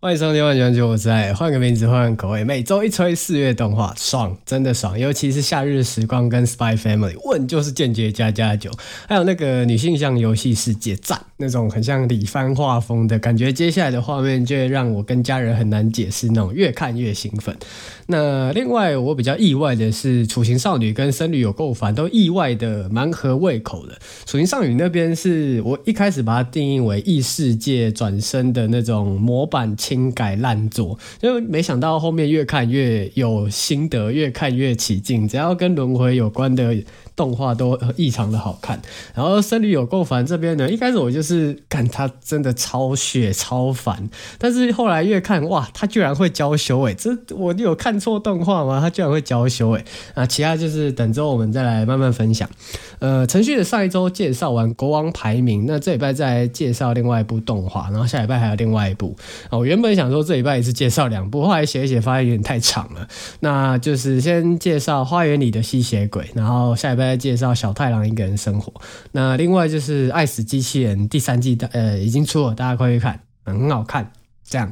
欢迎收听《万全球》，我在换个名字，换个口味，每周一吹四月动画，爽，真的爽！尤其是《夏日时光》跟《Spy Family》，问就是间接加加酒，还有那个女性向游戏世界，赞！那种很像李帆画风的感觉，接下来的画面就会让我跟家人很难解释，那种越看越兴奋。那另外我比较意外的是，《处刑少女》跟《僧侣有够烦》都意外的蛮合胃口的。《处刑少女》那边是我一开始把它定义为异世界转生的那种模板。轻改烂做，就没想到后面越看越有心得，越看越起劲。只要跟轮回有关的动画都异常的好看，然后僧侣有够烦这边呢，一开始我就是看他真的超血超烦，但是后来越看哇，他居然会娇羞诶，这我有看错动画吗？他居然会娇羞诶，啊，其他就是等之后我们再来慢慢分享。呃，程序的上一周介绍完国王排名，那这礼拜再介绍另外一部动画，然后下礼拜还有另外一部。我原原本想说这礼拜也是介绍两部，后来写一写发现有点太长了，那就是先介绍花园里的吸血鬼，然后下礼拜。再介绍小太郎一个人生活，那另外就是《爱死机器人》第三季的呃已经出了，大家快去看，很好看。这样，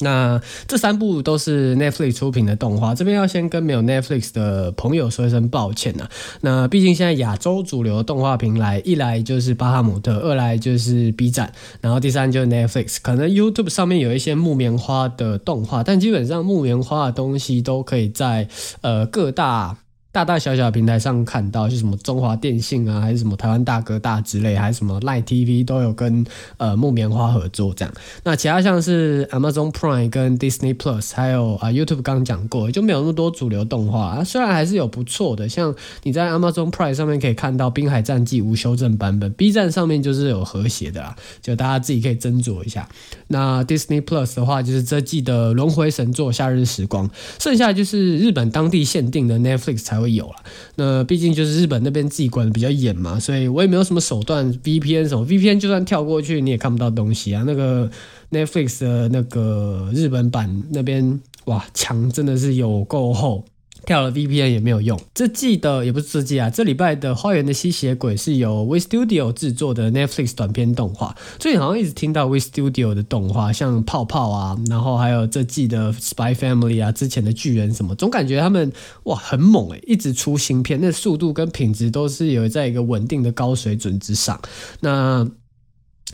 那这三部都是 Netflix 出品的动画，这边要先跟没有 Netflix 的朋友说一声抱歉呐、那毕竟现在亚洲主流动画平台，一来就是巴哈姆特，二来就是 B 站，然后第三就是 Netflix。可能 YouTube 上面有一些木棉花的动画，但基本上木棉花的东西都可以在呃各大。大大小小平台上看到，就什么中华电信啊，还是什么台湾大哥大之类，还是什么 Line TV 都有跟呃木棉花合作这样。那其他像是 Amazon Prime 跟 Disney Plus，还有啊 YouTube 刚讲过，就没有那么多主流动画啊。虽然还是有不错的，像你在 Amazon Prime 上面可以看到《滨海战记》无修正版本，B 站上面就是有和谐的啦，就大家自己可以斟酌一下。那 Disney Plus 的话，就是这季的轮回神作《夏日时光》，剩下就是日本当地限定的 Netflix 才会。有了，那毕竟就是日本那边自己管的比较严嘛，所以我也没有什么手段，VPN 什么 VPN 就算跳过去你也看不到东西啊。那个 Netflix 的那个日本版那边哇，墙真的是有够厚。跳了 VPN 也没有用。这季的也不是这季啊，这礼拜的《花园的吸血鬼》是由 WIT Studio 制作的 Netflix 短片动画。最近好像一直听到 WIT Studio 的动画，像泡泡啊，然后还有这季的 Spy Family 啊，之前的巨人什么，总感觉他们哇很猛诶，一直出新片，那速度跟品质都是有在一个稳定的高水准之上。那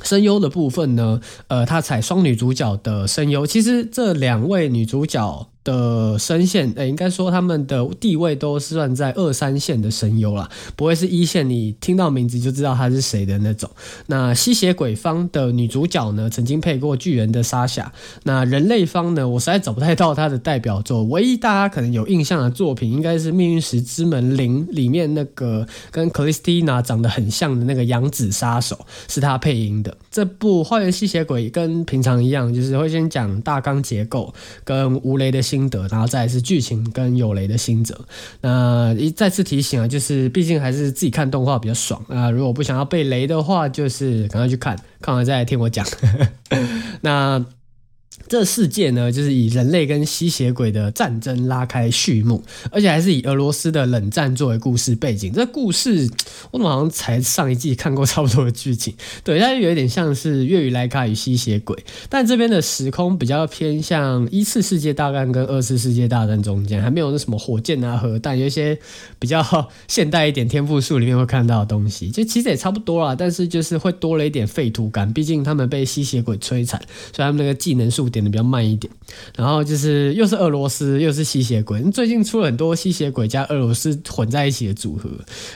声优的部分呢？呃，他采双女主角的声优，其实这两位女主角。的声线，诶，应该说他们的地位都是算在二三线的声优啦，不会是一线，你听到名字就知道他是谁的那种。那吸血鬼方的女主角呢，曾经配过巨人的沙夏。那人类方呢，我实在找不太到她的代表作，唯一大家可能有印象的作品，应该是《命运石之门零》里面那个跟克里斯蒂娜长得很像的那个阳子杀手，是她配音的。这部《花园吸血鬼》跟平常一样，就是会先讲大纲结构跟吴雷的心。心得，然后再来是剧情跟有雷的心得。那一再次提醒啊，就是毕竟还是自己看动画比较爽啊。如果不想要被雷的话，就是赶快去看，看完再来听我讲。那。这世界呢，就是以人类跟吸血鬼的战争拉开序幕，而且还是以俄罗斯的冷战作为故事背景。这故事我怎么好像才上一季看过差不多的剧情？对，它有点像是《月语莱卡与吸血鬼》，但这边的时空比较偏向一次世界大战跟二次世界大战中间，还没有那什么火箭啊、核弹，有一些比较现代一点天赋树里面会看到的东西，就其实也差不多啦，但是就是会多了一点废土感，毕竟他们被吸血鬼摧残，所以他们那个技能数点。的比较慢一点，然后就是又是俄罗斯又是吸血鬼，最近出了很多吸血鬼加俄罗斯混在一起的组合，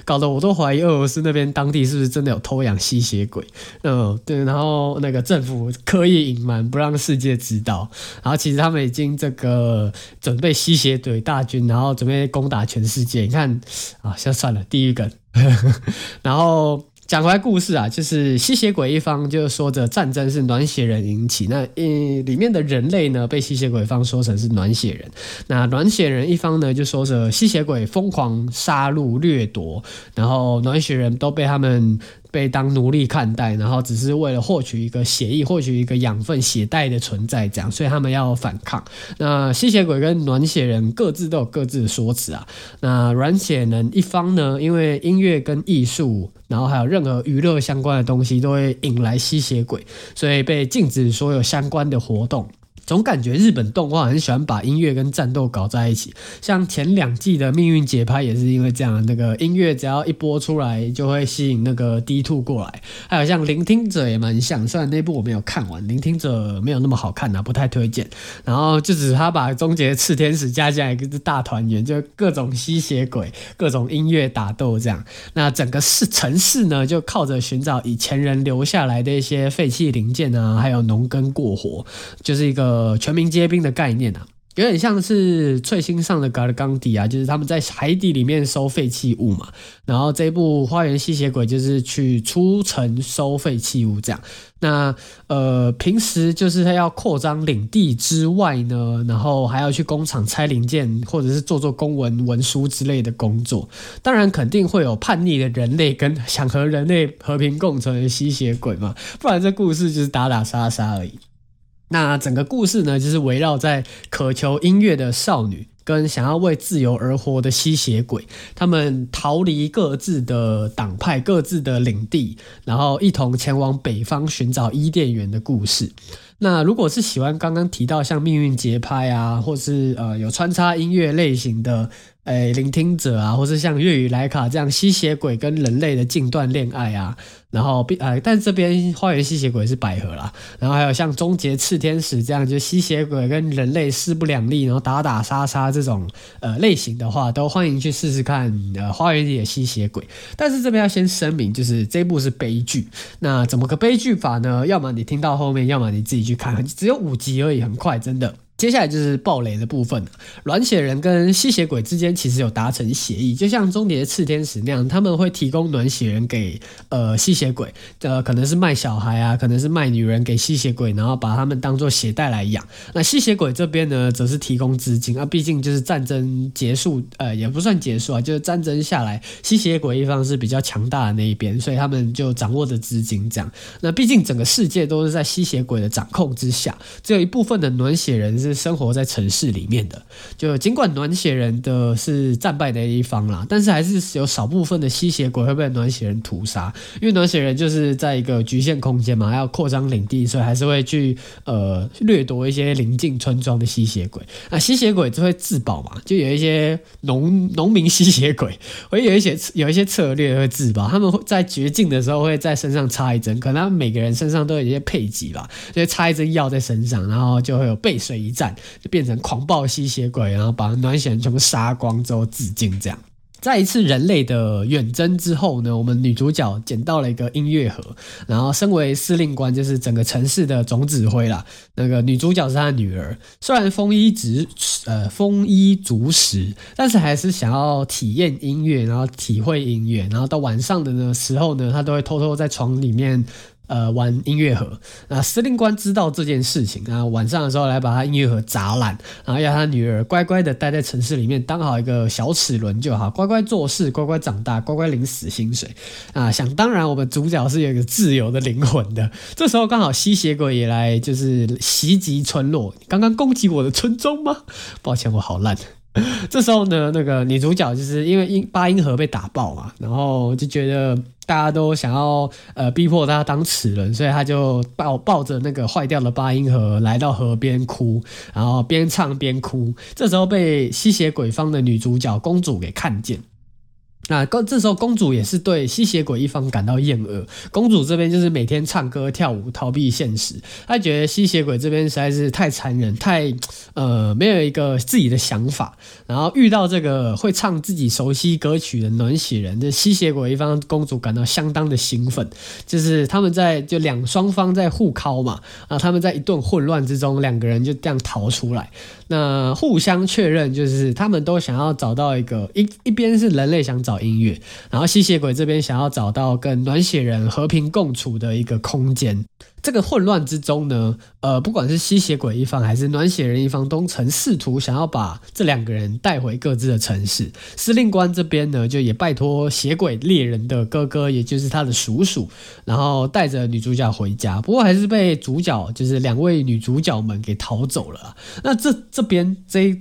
搞得我都怀疑俄罗斯那边当地是不是真的有偷养吸血鬼？嗯，对，然后那个政府刻意隐瞒不让世界知道，然后其实他们已经这个准备吸血鬼大军，然后准备攻打全世界。你看啊，先算了，地狱梗，然后。讲回来故事啊，就是吸血鬼一方就说着战争是暖血人引起，那呃里面的人类呢被吸血鬼方说成是暖血人，那暖血人一方呢就说着吸血鬼疯狂杀戮掠夺，然后暖血人都被他们。被当奴隶看待，然后只是为了获取一个血液、获取一个养分、血袋的存在，这样，所以他们要反抗。那吸血鬼跟暖血人各自都有各自的说辞啊。那暖血人一方呢，因为音乐跟艺术，然后还有任何娱乐相关的东西，都会引来吸血鬼，所以被禁止所有相关的活动。总感觉日本动画很喜欢把音乐跟战斗搞在一起，像前两季的《命运节拍》也是因为这样，那个音乐只要一播出来，就会吸引那个 D two 过来。还有像《聆听者》也蛮像，虽然那部我没有看完，《聆听者》没有那么好看、啊，不太推荐。然后就只是他把终结炽天使加进来一个大团圆，就各种吸血鬼、各种音乐打斗这样。那整个市城市呢，就靠着寻找以前人留下来的一些废弃零件啊，还有农耕过活，就是一个。呃，全民皆兵的概念啊，有点像是翠星上的嘎尔冈迪啊，就是他们在海底里面收废弃物嘛。然后这一部《花园吸血鬼》就是去出城收废弃物这样。那呃，平时就是他要扩张领地之外呢，然后还要去工厂拆零件，或者是做做公文文书之类的工作。当然，肯定会有叛逆的人类跟想和人类和平共存的吸血鬼嘛，不然这故事就是打打杀杀而已。那整个故事呢，就是围绕在渴求音乐的少女跟想要为自由而活的吸血鬼，他们逃离各自的党派、各自的领地，然后一同前往北方寻找伊甸园的故事。那如果是喜欢刚刚提到像命运节拍啊，或是呃有穿插音乐类型的。诶，聆听者啊，或是像粤语莱卡这样吸血鬼跟人类的近段恋爱啊，然后并呃，但这边花园吸血鬼是百合啦，然后还有像终结炽天使这样，就吸血鬼跟人类势不两立，然后打打杀杀这种呃类型的话，都欢迎去试试看。呃，花园里的吸血鬼，但是这边要先声明，就是这部是悲剧。那怎么个悲剧法呢？要么你听到后面，要么你自己去看，只有五集而已，很快，真的。接下来就是暴雷的部分了。暖血人跟吸血鬼之间其实有达成协议，就像终结赤天使那样，他们会提供暖血人给呃吸血鬼，呃可能是卖小孩啊，可能是卖女人给吸血鬼，然后把他们当做血袋来养。那吸血鬼这边呢，则是提供资金啊，毕竟就是战争结束，呃也不算结束啊，就是战争下来，吸血鬼一方是比较强大的那一边，所以他们就掌握着资金这样。那毕竟整个世界都是在吸血鬼的掌控之下，只有一部分的暖血人。是生活在城市里面的，就尽管暖血人的是战败的一方啦，但是还是有少部分的吸血鬼会被暖血人屠杀，因为暖血人就是在一个局限空间嘛，要扩张领地，所以还是会去呃掠夺一些邻近村庄的吸血鬼。那吸血鬼就会自保嘛，就有一些农农民吸血鬼会有一些有一些策略会自保，他们会在绝境的时候会在身上插一针，可能他们每个人身上都有一些配给吧，就插一针药在身上，然后就会有背水一战，就变成狂暴吸血鬼，然后把暖血人全部杀光之后自尽。这样，在一次人类的远征之后呢，我们女主角捡到了一个音乐盒，然后身为司令官，就是整个城市的总指挥啦。那个女主角是她的女儿，虽然丰衣足呃丰衣足食，但是还是想要体验音乐，然后体会音乐，然后到晚上的呢时候呢，她都会偷偷在床里面。呃，玩音乐盒，那司令官知道这件事情，然后晚上的时候来把他音乐盒砸烂，然后要他女儿乖乖的待在城市里面，当好一个小齿轮就好，乖乖做事，乖乖长大，乖乖领死薪水啊！想当然，我们主角是有一个自由的灵魂的。这时候刚好吸血鬼也来，就是袭击村落。刚刚攻击我的村庄吗？抱歉，我好烂。这时候呢，那个女主角就是因为音八音盒被打爆嘛，然后就觉得。大家都想要呃逼迫她当齿轮，所以她就抱抱着那个坏掉的八音盒来到河边哭，然后边唱边哭。这时候被吸血鬼方的女主角公主给看见。那公这时候公主也是对吸血鬼一方感到厌恶。公主这边就是每天唱歌跳舞逃避现实，她觉得吸血鬼这边实在是太残忍，太呃没有一个自己的想法。然后遇到这个会唱自己熟悉歌曲的暖血人，这吸血鬼一方公主感到相当的兴奋。就是他们在就两双方在互敲嘛，啊他们在一顿混乱之中，两个人就这样逃出来。那互相确认就是他们都想要找到一个一一边是人类想找。音乐，然后吸血鬼这边想要找到跟暖血人和平共处的一个空间。这个混乱之中呢，呃，不管是吸血鬼一方还是暖血人一方，都曾试图想要把这两个人带回各自的城市。司令官这边呢，就也拜托血鬼猎人的哥哥，也就是他的叔叔，然后带着女主角回家。不过还是被主角，就是两位女主角们给逃走了。那这这边这。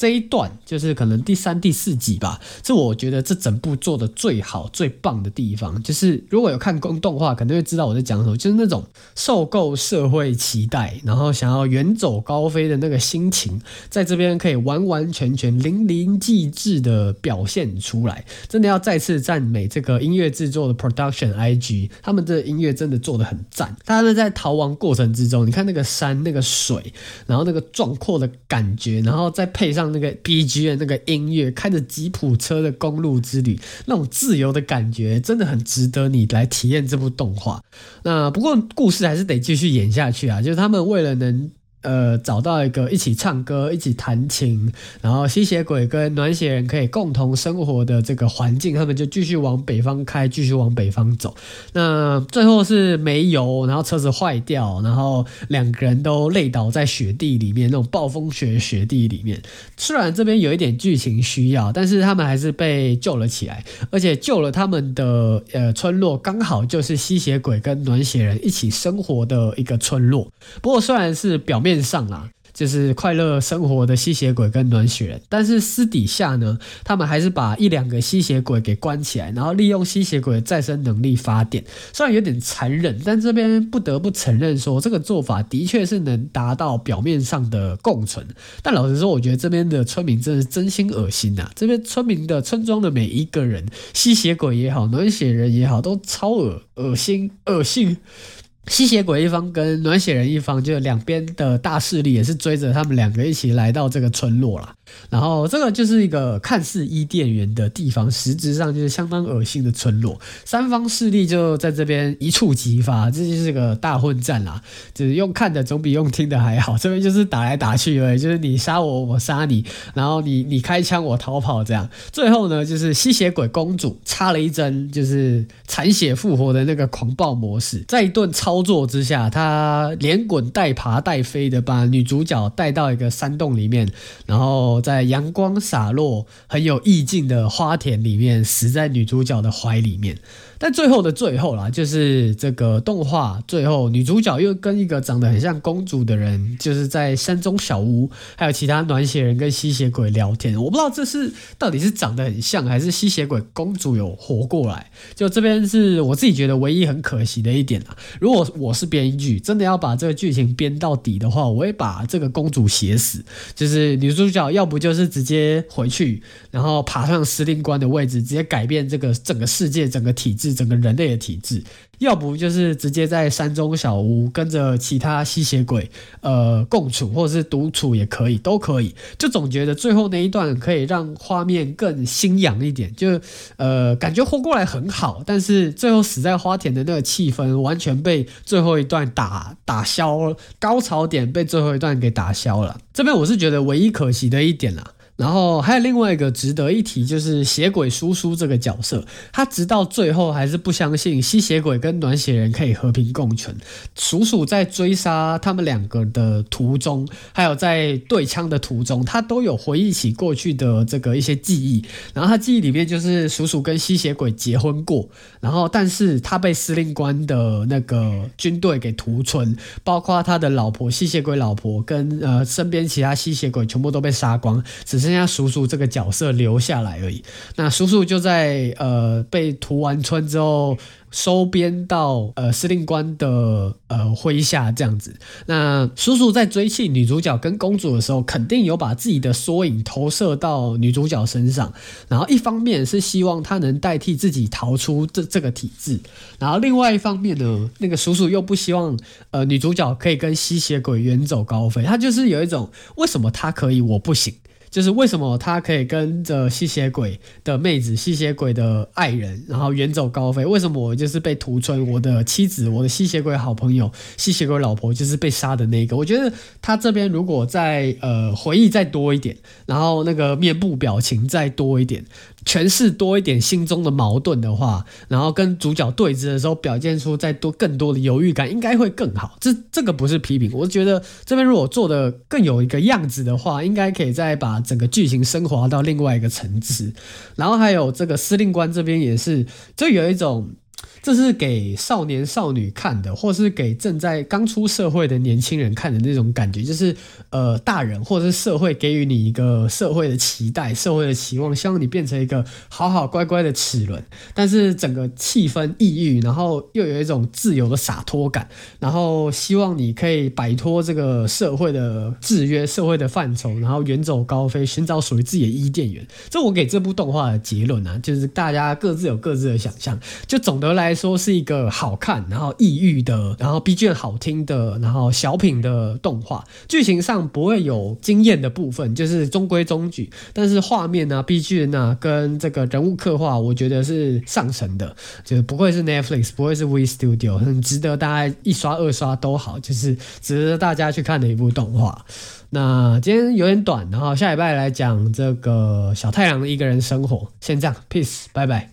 这一段就是可能第三、第四集吧，是我觉得这整部做的最好、最棒的地方。就是如果有看公动画，肯定会知道我在讲什么，就是那种受够社会期待，然后想要远走高飞的那个心情，在这边可以完完全全淋漓尽致的表现出来。真的要再次赞美这个音乐制作的 Production IG，他们的音乐真的做的很赞。他们在逃亡过程之中，你看那个山、那个水，然后那个壮阔的感觉，然后再配上。那个 BGM 那个音乐，开着吉普车的公路之旅，那种自由的感觉，真的很值得你来体验这部动画。那不过故事还是得继续演下去啊，就是他们为了能。呃，找到一个一起唱歌、一起弹琴，然后吸血鬼跟暖血人可以共同生活的这个环境，他们就继续往北方开，继续往北方走。那最后是没油，然后车子坏掉，然后两个人都累倒在雪地里面，那种暴风雪雪地里面。虽然这边有一点剧情需要，但是他们还是被救了起来，而且救了他们的呃村落，刚好就是吸血鬼跟暖血人一起生活的一个村落。不过虽然是表面。面上啊，就是快乐生活的吸血鬼跟暖血人，但是私底下呢，他们还是把一两个吸血鬼给关起来，然后利用吸血鬼的再生能力发电。虽然有点残忍，但这边不得不承认说，这个做法的确是能达到表面上的共存。但老实说，我觉得这边的村民真是真心恶心呐！这边村民的村庄的每一个人，吸血鬼也好，暖血人也好，都超恶恶心恶心。吸血鬼一方跟暖血人一方，就两边的大势力也是追着他们两个一起来到这个村落了。然后这个就是一个看似伊甸园的地方，实质上就是相当恶心的村落。三方势力就在这边一触即发，这就是个大混战啦。就是用看的总比用听的还好。这边就是打来打去而已，就是你杀我，我杀你，然后你你开枪，我逃跑这样。最后呢，就是吸血鬼公主插了一针，就是残血复活的那个狂暴模式，在一顿超操作之下，他连滚带爬带飞的把女主角带到一个山洞里面，然后。在阳光洒落、很有意境的花田里面，死在女主角的怀里面。但最后的最后啦，就是这个动画最后，女主角又跟一个长得很像公主的人，就是在山中小屋，还有其他暖血人跟吸血鬼聊天。我不知道这是到底是长得很像，还是吸血鬼公主有活过来。就这边是我自己觉得唯一很可惜的一点啦。如果我是编剧，真的要把这个剧情编到底的话，我会把这个公主写死。就是女主角要不就是直接回去，然后爬上司令官的位置，直接改变这个整个世界、整个体制。整个人类的体质，要不就是直接在山中小屋跟着其他吸血鬼呃共处，或者是独处也可以，都可以。就总觉得最后那一段可以让画面更心痒一点，就呃感觉活过来很好，但是最后死在花田的那个气氛完全被最后一段打打消了，高潮点被最后一段给打消了。这边我是觉得唯一可惜的一点啦。然后还有另外一个值得一提，就是血鬼叔叔这个角色，他直到最后还是不相信吸血鬼跟暖血人可以和平共存。叔叔在追杀他们两个的途中，还有在对枪的途中，他都有回忆起过去的这个一些记忆。然后他记忆里面就是叔叔跟吸血鬼结婚过，然后但是他被司令官的那个军队给屠村，包括他的老婆吸血鬼老婆跟呃身边其他吸血鬼全部都被杀光，只是。剩下叔叔这个角色留下来而已。那叔叔就在呃被屠完村之后，收编到呃司令官的呃麾下这样子。那叔叔在追缉女主角跟公主的时候，肯定有把自己的缩影投射到女主角身上。然后一方面是希望她能代替自己逃出这这个体制，然后另外一方面呢，那个叔叔又不希望呃女主角可以跟吸血鬼远走高飞。他就是有一种为什么他可以我不行。就是为什么他可以跟着吸血鬼的妹子、吸血鬼的爱人，然后远走高飞？为什么我就是被屠村？我的妻子、我的吸血鬼好朋友、吸血鬼老婆就是被杀的那个？我觉得他这边如果再呃回忆再多一点，然后那个面部表情再多一点。诠释多一点心中的矛盾的话，然后跟主角对峙的时候，表现出再多更多的犹豫感，应该会更好。这这个不是批评，我觉得这边如果做的更有一个样子的话，应该可以再把整个剧情升华到另外一个层次。然后还有这个司令官这边也是，就有一种。这是给少年少女看的，或是给正在刚出社会的年轻人看的那种感觉，就是呃，大人或者是社会给予你一个社会的期待、社会的期望，希望你变成一个好好乖乖的齿轮。但是整个气氛抑郁，然后又有一种自由的洒脱感，然后希望你可以摆脱这个社会的制约、社会的范畴，然后远走高飞，寻找属于自己的伊甸园。这我给这部动画的结论啊，就是大家各自有各自的想象。就总的来。来说是一个好看，然后抑郁的，然后 B 卷好听的，然后小品的动画，剧情上不会有惊艳的部分，就是中规中矩。但是画面啊，BGM 啊，跟这个人物刻画，我觉得是上乘的，就是不会是 Netflix，不会是 We Studio，很值得大家一刷二刷都好，就是值得大家去看的一部动画。那今天有点短，然后下礼拜来讲这个小太阳的一个人生活。先这样，Peace，拜拜。